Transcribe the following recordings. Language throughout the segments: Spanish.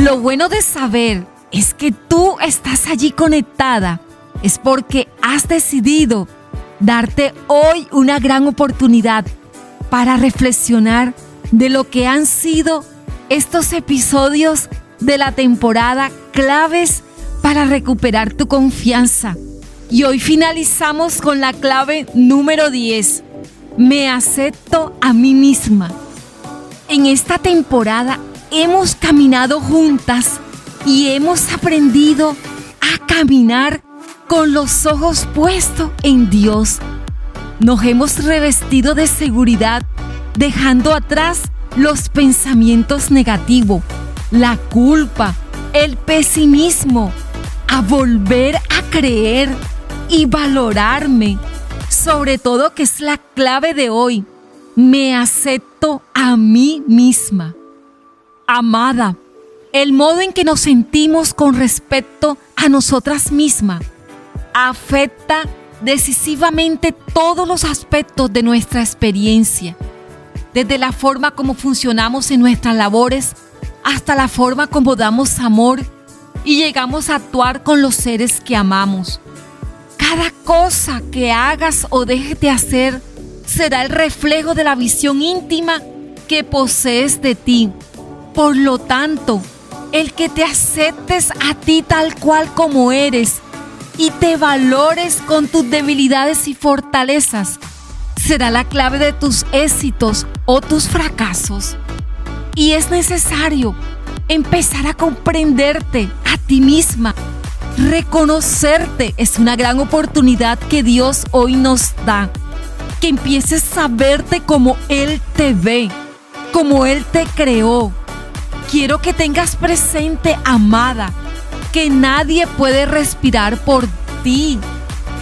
Lo bueno de saber es que tú estás allí conectada. Es porque has decidido darte hoy una gran oportunidad para reflexionar de lo que han sido estos episodios de la temporada claves para recuperar tu confianza. Y hoy finalizamos con la clave número 10. Me acepto a mí misma. En esta temporada hemos caminado juntas y hemos aprendido a caminar con los ojos puestos en Dios. Nos hemos revestido de seguridad, dejando atrás los pensamientos negativos, la culpa, el pesimismo, a volver a creer y valorarme. Sobre todo que es la clave de hoy. Me acepto a mí misma. Amada, el modo en que nos sentimos con respecto a nosotras mismas afecta decisivamente todos los aspectos de nuestra experiencia, desde la forma como funcionamos en nuestras labores hasta la forma como damos amor y llegamos a actuar con los seres que amamos. Cada cosa que hagas o dejes de hacer será el reflejo de la visión íntima que posees de ti. Por lo tanto, el que te aceptes a ti tal cual como eres y te valores con tus debilidades y fortalezas será la clave de tus éxitos o tus fracasos. Y es necesario empezar a comprenderte a ti misma. Reconocerte es una gran oportunidad que Dios hoy nos da. Que empieces a verte como Él te ve, como Él te creó. Quiero que tengas presente, amada, que nadie puede respirar por ti.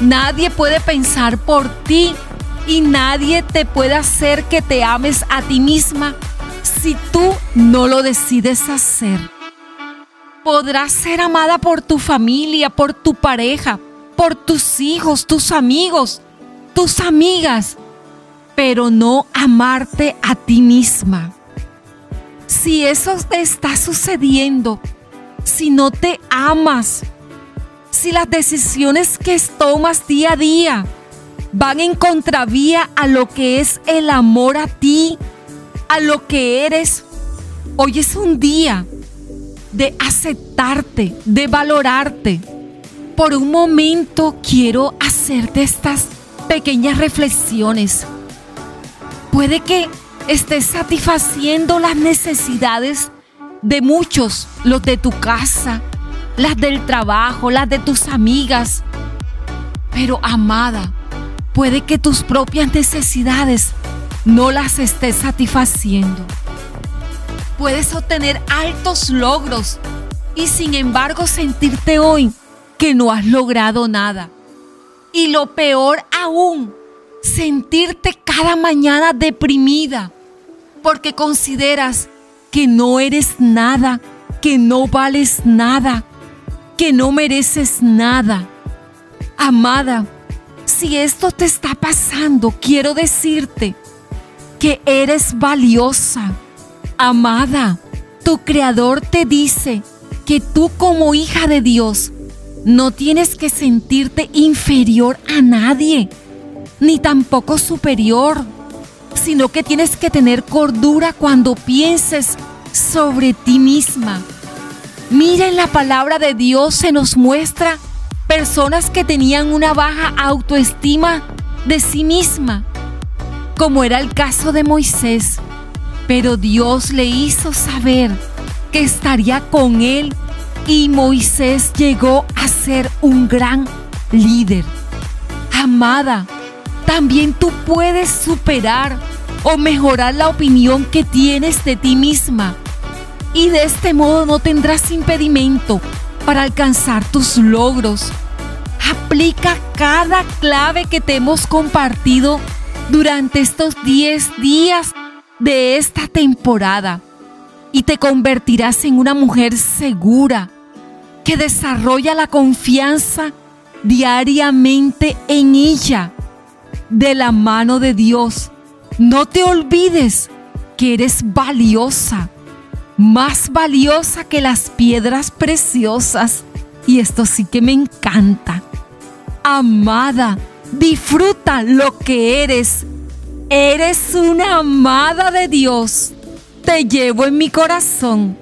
Nadie puede pensar por ti y nadie te puede hacer que te ames a ti misma si tú no lo decides hacer. Podrás ser amada por tu familia, por tu pareja, por tus hijos, tus amigos, tus amigas, pero no amarte a ti misma. Si eso te está sucediendo, si no te amas, si las decisiones que tomas día a día van en contravía a lo que es el amor a ti, a lo que eres. Hoy es un día de aceptarte, de valorarte. Por un momento quiero hacerte estas pequeñas reflexiones. Puede que estés satisfaciendo las necesidades de muchos, los de tu casa, las del trabajo, las de tus amigas. Pero amada, puede que tus propias necesidades no las estés satisfaciendo. Puedes obtener altos logros y sin embargo sentirte hoy que no has logrado nada. Y lo peor aún, sentirte cada mañana deprimida porque consideras que no eres nada, que no vales nada, que no mereces nada. Amada, si esto te está pasando, quiero decirte que eres valiosa, amada. Tu creador te dice que tú como hija de Dios no tienes que sentirte inferior a nadie, ni tampoco superior, sino que tienes que tener cordura cuando pienses sobre ti misma. Mira en la palabra de Dios se nos muestra personas que tenían una baja autoestima de sí misma como era el caso de Moisés, pero Dios le hizo saber que estaría con él y Moisés llegó a ser un gran líder. Amada, también tú puedes superar o mejorar la opinión que tienes de ti misma y de este modo no tendrás impedimento para alcanzar tus logros. Aplica cada clave que te hemos compartido durante estos 10 días de esta temporada y te convertirás en una mujer segura que desarrolla la confianza diariamente en ella de la mano de Dios. No te olvides que eres valiosa, más valiosa que las piedras preciosas. Y esto sí que me encanta. Amada, disfruta lo que eres. Eres una amada de Dios. Te llevo en mi corazón.